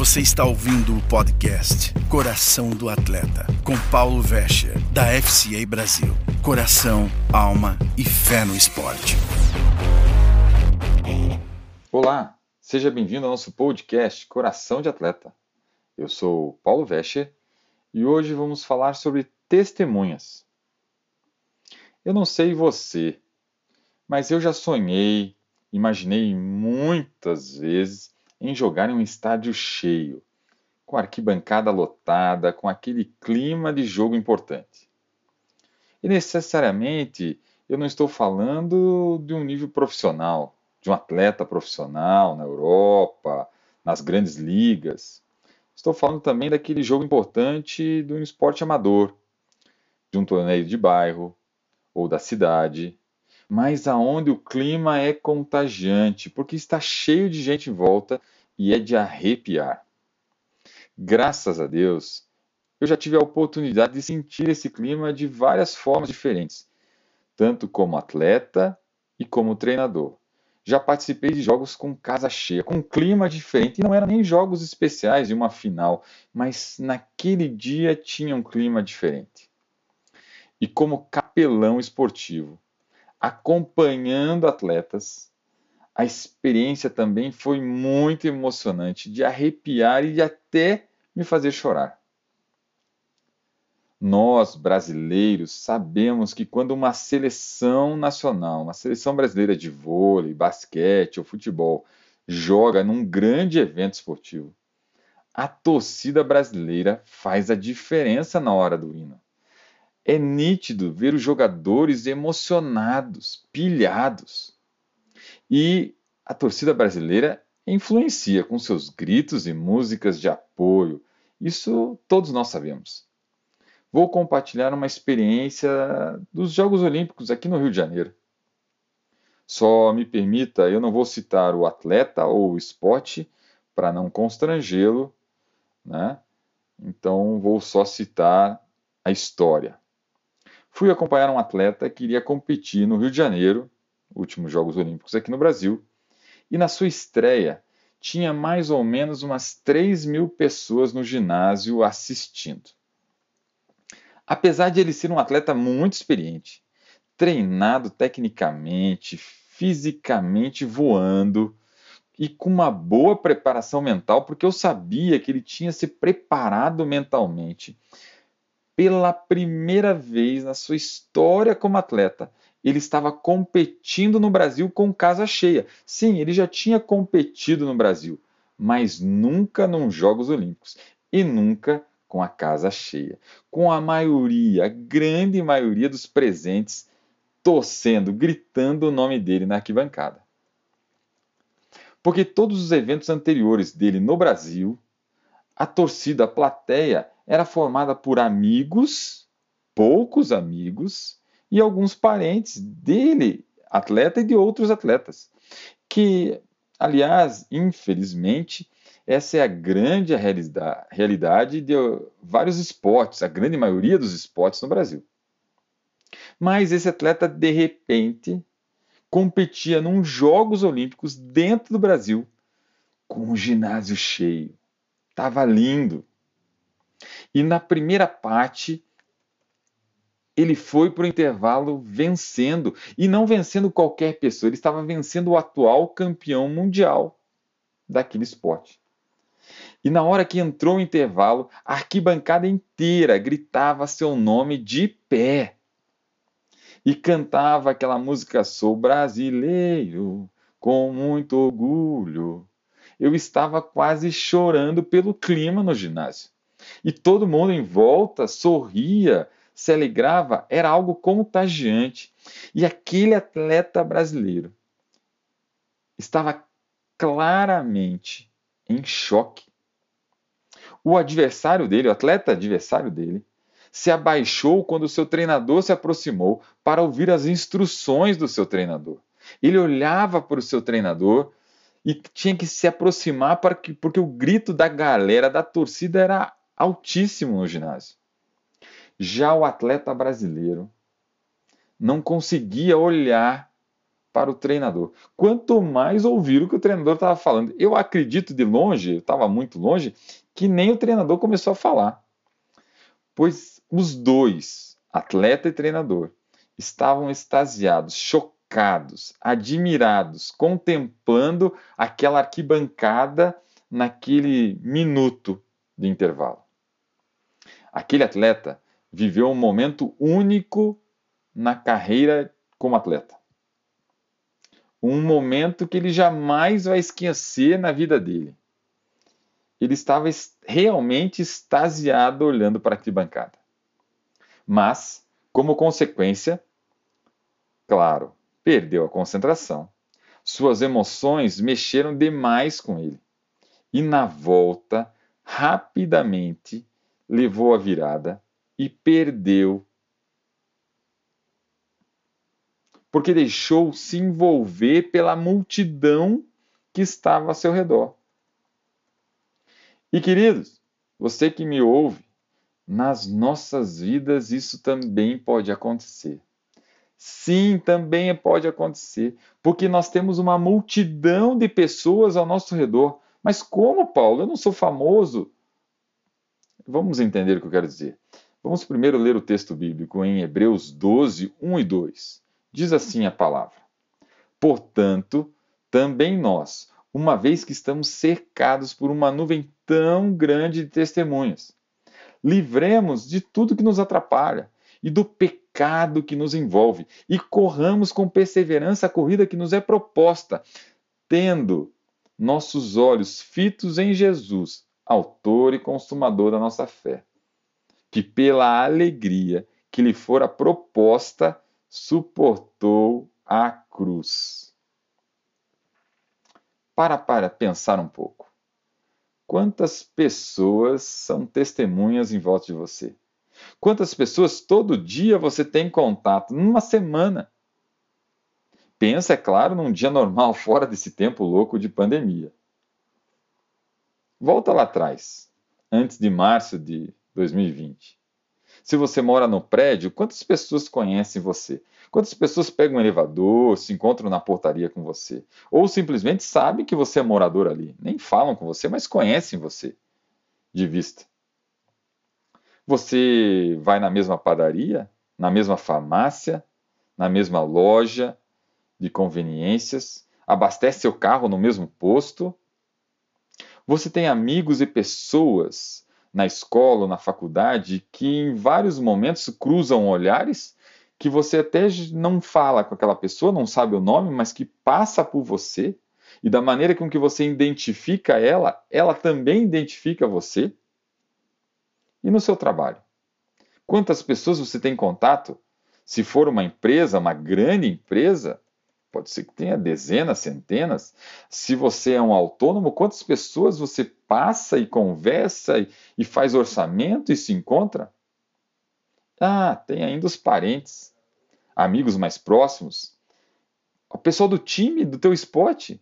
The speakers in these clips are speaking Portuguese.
Você está ouvindo o podcast Coração do Atleta, com Paulo Vescher, da FCA Brasil. Coração, alma e fé no esporte. Olá, seja bem-vindo ao nosso podcast Coração de Atleta. Eu sou Paulo Vescher e hoje vamos falar sobre testemunhas. Eu não sei você, mas eu já sonhei, imaginei muitas vezes em jogar em um estádio cheio, com arquibancada lotada, com aquele clima de jogo importante. E necessariamente eu não estou falando de um nível profissional, de um atleta profissional na Europa, nas grandes ligas. Estou falando também daquele jogo importante de um esporte amador, de um torneio de bairro ou da cidade, mas aonde o clima é contagiante, porque está cheio de gente em volta e é de arrepiar. Graças a Deus, eu já tive a oportunidade de sentir esse clima de várias formas diferentes, tanto como atleta e como treinador. Já participei de jogos com casa cheia, com clima diferente, e não eram nem jogos especiais de uma final, mas naquele dia tinha um clima diferente. E como capelão esportivo, acompanhando atletas. A experiência também foi muito emocionante, de arrepiar e de até me fazer chorar. Nós, brasileiros, sabemos que quando uma seleção nacional, uma seleção brasileira de vôlei, basquete ou futebol, joga num grande evento esportivo, a torcida brasileira faz a diferença na hora do hino. É nítido ver os jogadores emocionados, pilhados. E a torcida brasileira influencia com seus gritos e músicas de apoio. Isso todos nós sabemos. Vou compartilhar uma experiência dos Jogos Olímpicos aqui no Rio de Janeiro. Só me permita, eu não vou citar o atleta ou o esporte para não constrangê-lo, né? Então vou só citar a história. Fui acompanhar um atleta que iria competir no Rio de Janeiro, últimos Jogos Olímpicos aqui no Brasil, e na sua estreia tinha mais ou menos umas 3 mil pessoas no ginásio assistindo. Apesar de ele ser um atleta muito experiente, treinado tecnicamente, fisicamente voando e com uma boa preparação mental, porque eu sabia que ele tinha se preparado mentalmente pela primeira vez na sua história como atleta, ele estava competindo no Brasil com casa cheia. Sim, ele já tinha competido no Brasil, mas nunca nos Jogos Olímpicos e nunca com a casa cheia, com a maioria, a grande maioria dos presentes torcendo, gritando o nome dele na arquibancada. Porque todos os eventos anteriores dele no Brasil, a torcida, a plateia, era formada por amigos, poucos amigos, e alguns parentes dele, atleta e de outros atletas. Que, aliás, infelizmente, essa é a grande realidade de vários esportes, a grande maioria dos esportes no Brasil. Mas esse atleta, de repente, competia nos Jogos Olímpicos dentro do Brasil, com o ginásio cheio. Estava lindo. E na primeira parte, ele foi para o intervalo vencendo. E não vencendo qualquer pessoa, ele estava vencendo o atual campeão mundial daquele esporte. E na hora que entrou o intervalo, a arquibancada inteira gritava seu nome de pé. E cantava aquela música Sou brasileiro, com muito orgulho. Eu estava quase chorando pelo clima no ginásio e todo mundo em volta sorria, se alegrava, era algo contagiante. E aquele atleta brasileiro estava claramente em choque. O adversário dele, o atleta adversário dele, se abaixou quando seu treinador se aproximou para ouvir as instruções do seu treinador. Ele olhava para o seu treinador e tinha que se aproximar para que, porque o grito da galera, da torcida era altíssimo no ginásio. Já o atleta brasileiro não conseguia olhar para o treinador. Quanto mais ouvir o que o treinador estava falando. Eu acredito de longe, eu estava muito longe, que nem o treinador começou a falar. Pois os dois, atleta e treinador, estavam extasiados, chocados, admirados, contemplando aquela arquibancada naquele minuto de intervalo. Aquele atleta viveu um momento único na carreira como atleta. Um momento que ele jamais vai esquecer na vida dele. Ele estava realmente extasiado olhando para a arquibancada. Mas, como consequência, claro, perdeu a concentração. Suas emoções mexeram demais com ele. E na volta, rapidamente, levou a virada e perdeu. Porque deixou se envolver pela multidão que estava a seu redor. E queridos, você que me ouve, nas nossas vidas isso também pode acontecer. Sim, também pode acontecer, porque nós temos uma multidão de pessoas ao nosso redor. Mas como, Paulo? Eu não sou famoso. Vamos entender o que eu quero dizer. Vamos primeiro ler o texto bíblico em Hebreus 12, 1 e 2. Diz assim a palavra: Portanto, também nós, uma vez que estamos cercados por uma nuvem tão grande de testemunhas, livremos de tudo que nos atrapalha e do pecado que nos envolve, e corramos com perseverança a corrida que nos é proposta, tendo nossos olhos fitos em Jesus, autor e consumador da nossa fé que pela alegria que lhe fora proposta, suportou a cruz. Para para pensar um pouco. Quantas pessoas são testemunhas em volta de você? Quantas pessoas todo dia você tem contato? Numa semana. Pensa, é claro, num dia normal, fora desse tempo louco de pandemia. Volta lá atrás, antes de março de 2020. Se você mora no prédio, quantas pessoas conhecem você? Quantas pessoas pegam um elevador, se encontram na portaria com você? Ou simplesmente sabem que você é morador ali? Nem falam com você, mas conhecem você de vista. Você vai na mesma padaria, na mesma farmácia, na mesma loja de conveniências, abastece seu carro no mesmo posto. Você tem amigos e pessoas na escola ou na faculdade que em vários momentos cruzam olhares que você até não fala com aquela pessoa, não sabe o nome, mas que passa por você e da maneira com que você identifica ela, ela também identifica você. E no seu trabalho? Quantas pessoas você tem contato? Se for uma empresa, uma grande empresa, Pode ser que tenha dezenas, centenas. Se você é um autônomo, quantas pessoas você passa e conversa e, e faz orçamento e se encontra? Ah, tem ainda os parentes, amigos mais próximos, o pessoal do time, do teu esporte,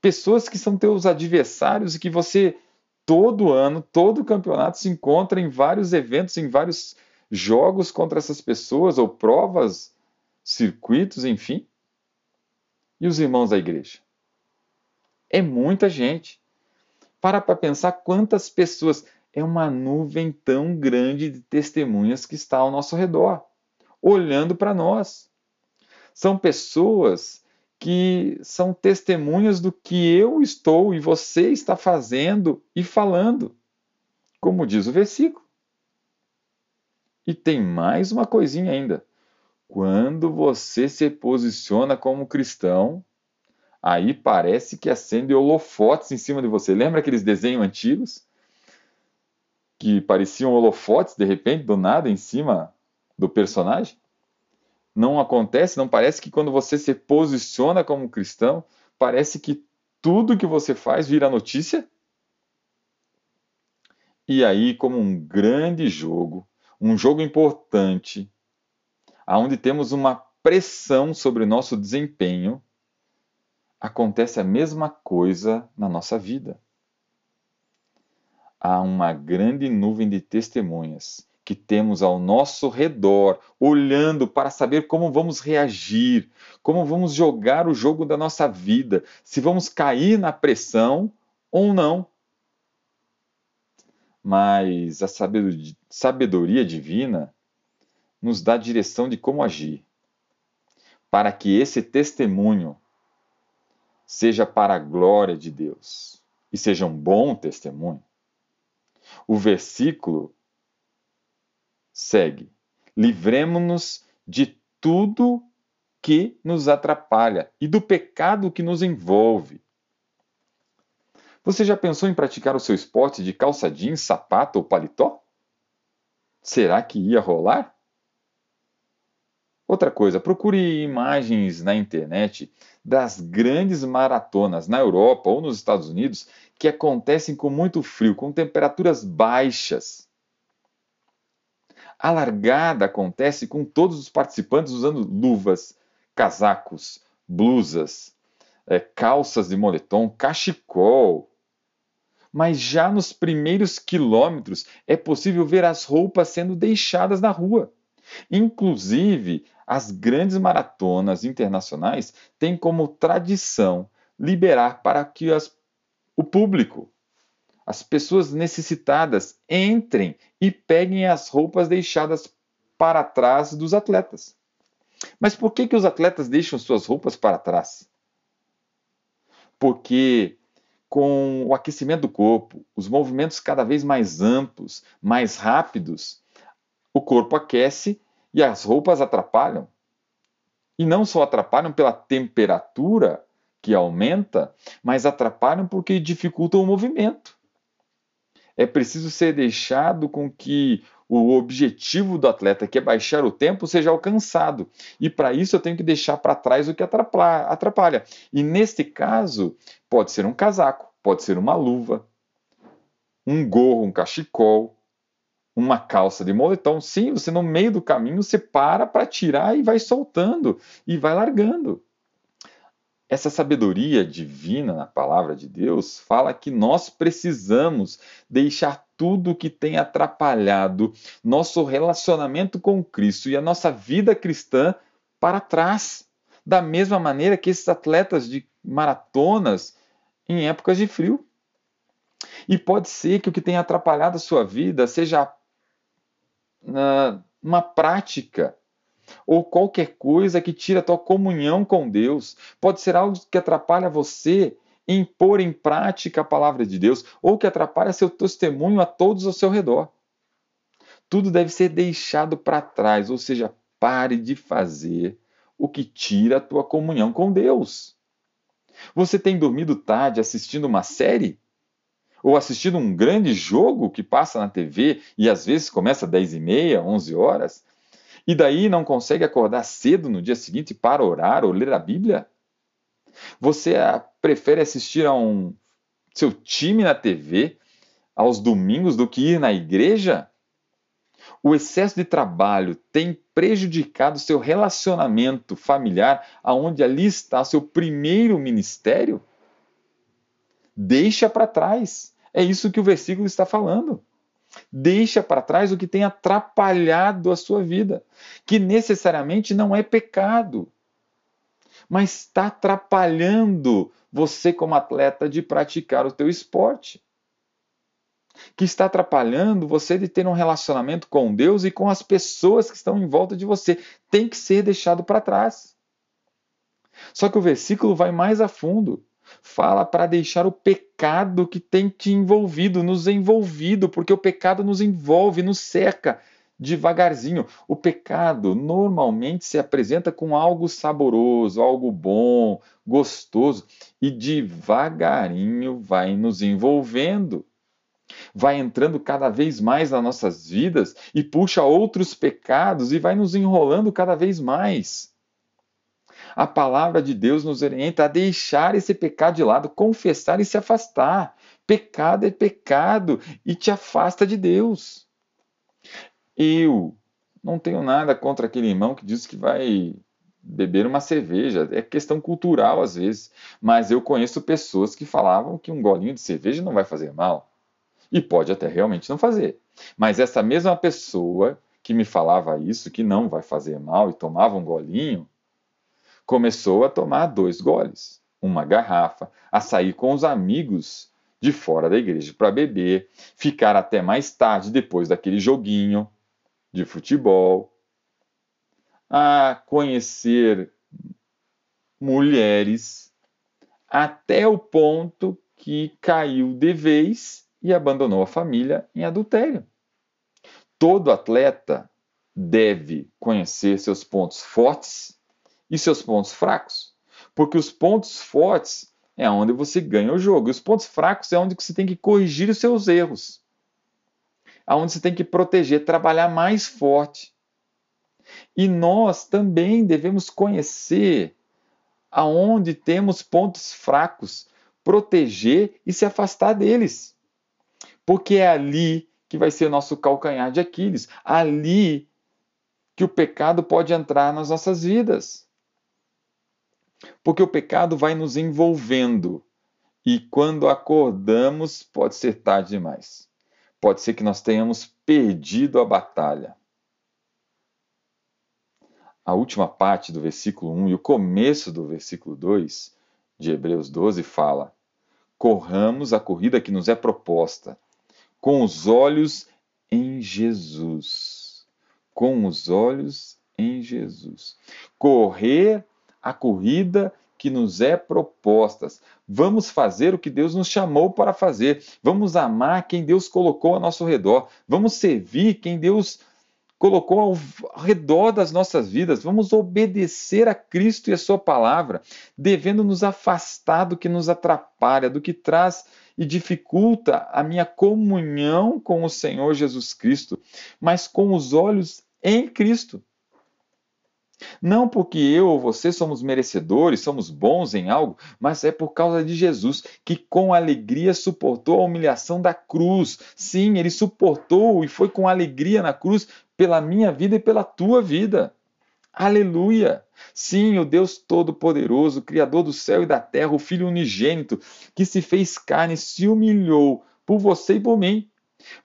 pessoas que são teus adversários e que você todo ano, todo campeonato se encontra em vários eventos, em vários jogos contra essas pessoas ou provas, circuitos, enfim. E os irmãos da igreja? É muita gente. Para para pensar quantas pessoas. É uma nuvem tão grande de testemunhas que está ao nosso redor, olhando para nós. São pessoas que são testemunhas do que eu estou e você está fazendo e falando, como diz o versículo. E tem mais uma coisinha ainda. Quando você se posiciona como cristão, aí parece que acende holofotes em cima de você. Lembra aqueles desenhos antigos? Que pareciam holofotes, de repente, do nada, em cima do personagem? Não acontece, não parece que quando você se posiciona como cristão, parece que tudo que você faz vira notícia? E aí, como um grande jogo, um jogo importante, onde temos uma pressão sobre o nosso desempenho, acontece a mesma coisa na nossa vida. Há uma grande nuvem de testemunhas que temos ao nosso redor, olhando para saber como vamos reagir, como vamos jogar o jogo da nossa vida, se vamos cair na pressão ou não. Mas a sabedoria divina nos dá direção de como agir, para que esse testemunho seja para a glória de Deus e seja um bom testemunho. O versículo segue: Livremos-nos de tudo que nos atrapalha e do pecado que nos envolve. Você já pensou em praticar o seu esporte de calça jeans, sapato ou paletó? Será que ia rolar? Outra coisa, procure imagens na internet das grandes maratonas na Europa ou nos Estados Unidos que acontecem com muito frio, com temperaturas baixas. A largada acontece com todos os participantes usando luvas, casacos, blusas, é, calças de moletom, cachecol. Mas já nos primeiros quilômetros é possível ver as roupas sendo deixadas na rua. Inclusive, as grandes maratonas internacionais têm como tradição liberar para que as, o público, as pessoas necessitadas, entrem e peguem as roupas deixadas para trás dos atletas. Mas por que, que os atletas deixam suas roupas para trás? Porque com o aquecimento do corpo, os movimentos cada vez mais amplos, mais rápidos, o corpo aquece e as roupas atrapalham. E não só atrapalham pela temperatura que aumenta, mas atrapalham porque dificultam o movimento. É preciso ser deixado com que o objetivo do atleta, que é baixar o tempo, seja alcançado. E para isso eu tenho que deixar para trás o que atrapalha. E neste caso, pode ser um casaco, pode ser uma luva, um gorro, um cachecol, uma calça de moletom, sim, você no meio do caminho você para para tirar e vai soltando e vai largando. Essa sabedoria divina na palavra de Deus fala que nós precisamos deixar tudo que tem atrapalhado nosso relacionamento com Cristo e a nossa vida cristã para trás. Da mesma maneira que esses atletas de maratonas em épocas de frio. E pode ser que o que tenha atrapalhado a sua vida seja uma prática ou qualquer coisa que tira a tua comunhão com Deus. Pode ser algo que atrapalha você em pôr em prática a palavra de Deus ou que atrapalha seu testemunho a todos ao seu redor. Tudo deve ser deixado para trás, ou seja, pare de fazer o que tira a tua comunhão com Deus. Você tem dormido tarde assistindo uma série? ou assistindo um grande jogo que passa na TV e às vezes começa às 10 e meia, 11 horas, e daí não consegue acordar cedo no dia seguinte para orar ou ler a Bíblia? Você ah, prefere assistir a um seu time na TV aos domingos do que ir na igreja? O excesso de trabalho tem prejudicado seu relacionamento familiar, aonde ali está seu primeiro ministério? Deixa para trás. É isso que o versículo está falando. Deixa para trás o que tem atrapalhado a sua vida, que necessariamente não é pecado, mas está atrapalhando você como atleta de praticar o teu esporte. Que está atrapalhando você de ter um relacionamento com Deus e com as pessoas que estão em volta de você. Tem que ser deixado para trás. Só que o versículo vai mais a fundo fala para deixar o pecado que tem te envolvido, nos envolvido, porque o pecado nos envolve, nos cerca devagarzinho. O pecado normalmente se apresenta com algo saboroso, algo bom, gostoso, e devagarinho vai nos envolvendo. Vai entrando cada vez mais nas nossas vidas e puxa outros pecados e vai nos enrolando cada vez mais. A palavra de Deus nos orienta a deixar esse pecado de lado, confessar e se afastar. Pecado é pecado e te afasta de Deus. Eu não tenho nada contra aquele irmão que diz que vai beber uma cerveja. É questão cultural às vezes. Mas eu conheço pessoas que falavam que um golinho de cerveja não vai fazer mal. E pode até realmente não fazer. Mas essa mesma pessoa que me falava isso, que não vai fazer mal e tomava um golinho, começou a tomar dois goles, uma garrafa, a sair com os amigos de fora da igreja para beber, ficar até mais tarde depois daquele joguinho de futebol, a conhecer mulheres, até o ponto que caiu de vez e abandonou a família em adultério. Todo atleta deve conhecer seus pontos fortes e seus pontos fracos, porque os pontos fortes é onde você ganha o jogo, e os pontos fracos é onde você tem que corrigir os seus erros, aonde você tem que proteger, trabalhar mais forte. E nós também devemos conhecer aonde temos pontos fracos, proteger e se afastar deles. Porque é ali que vai ser nosso calcanhar de Aquiles, ali que o pecado pode entrar nas nossas vidas. Porque o pecado vai nos envolvendo e quando acordamos pode ser tarde demais. Pode ser que nós tenhamos perdido a batalha a última parte do versículo 1 e o começo do versículo 2 de Hebreus 12 fala: Corramos a corrida que nos é proposta, com os olhos em Jesus. Com os olhos em Jesus. Correr a corrida que nos é proposta. Vamos fazer o que Deus nos chamou para fazer. Vamos amar quem Deus colocou ao nosso redor. Vamos servir quem Deus colocou ao redor das nossas vidas. Vamos obedecer a Cristo e a Sua palavra, devendo nos afastar do que nos atrapalha, do que traz e dificulta a minha comunhão com o Senhor Jesus Cristo, mas com os olhos em Cristo. Não porque eu ou você somos merecedores, somos bons em algo, mas é por causa de Jesus, que com alegria suportou a humilhação da cruz. Sim, ele suportou e foi com alegria na cruz pela minha vida e pela tua vida. Aleluia! Sim, o Deus Todo-Poderoso, Criador do céu e da terra, o Filho unigênito, que se fez carne, se humilhou por você e por mim,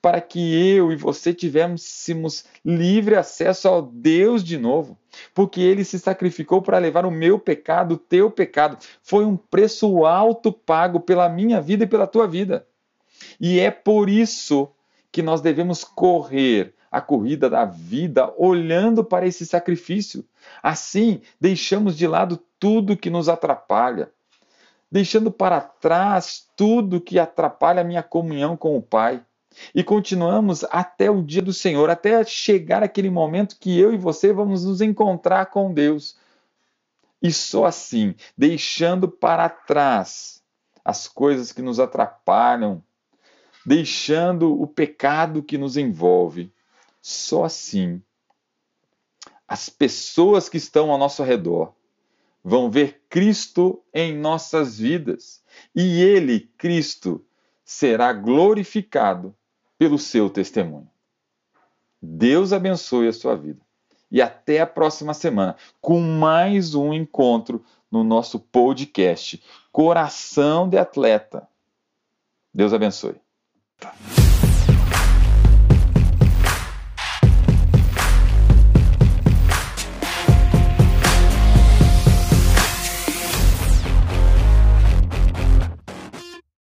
para que eu e você tivéssemos livre acesso ao Deus de novo, porque ele se sacrificou para levar o meu pecado, o teu pecado. Foi um preço alto pago pela minha vida e pela tua vida. E é por isso que nós devemos correr a corrida da vida olhando para esse sacrifício. Assim, deixamos de lado tudo que nos atrapalha, deixando para trás tudo que atrapalha a minha comunhão com o Pai. E continuamos até o dia do Senhor, até chegar aquele momento que eu e você vamos nos encontrar com Deus. E só assim, deixando para trás as coisas que nos atrapalham, deixando o pecado que nos envolve, só assim as pessoas que estão ao nosso redor vão ver Cristo em nossas vidas e Ele, Cristo, será glorificado pelo seu testemunho. Deus abençoe a sua vida. E até a próxima semana com mais um encontro no nosso podcast Coração de Atleta. Deus abençoe.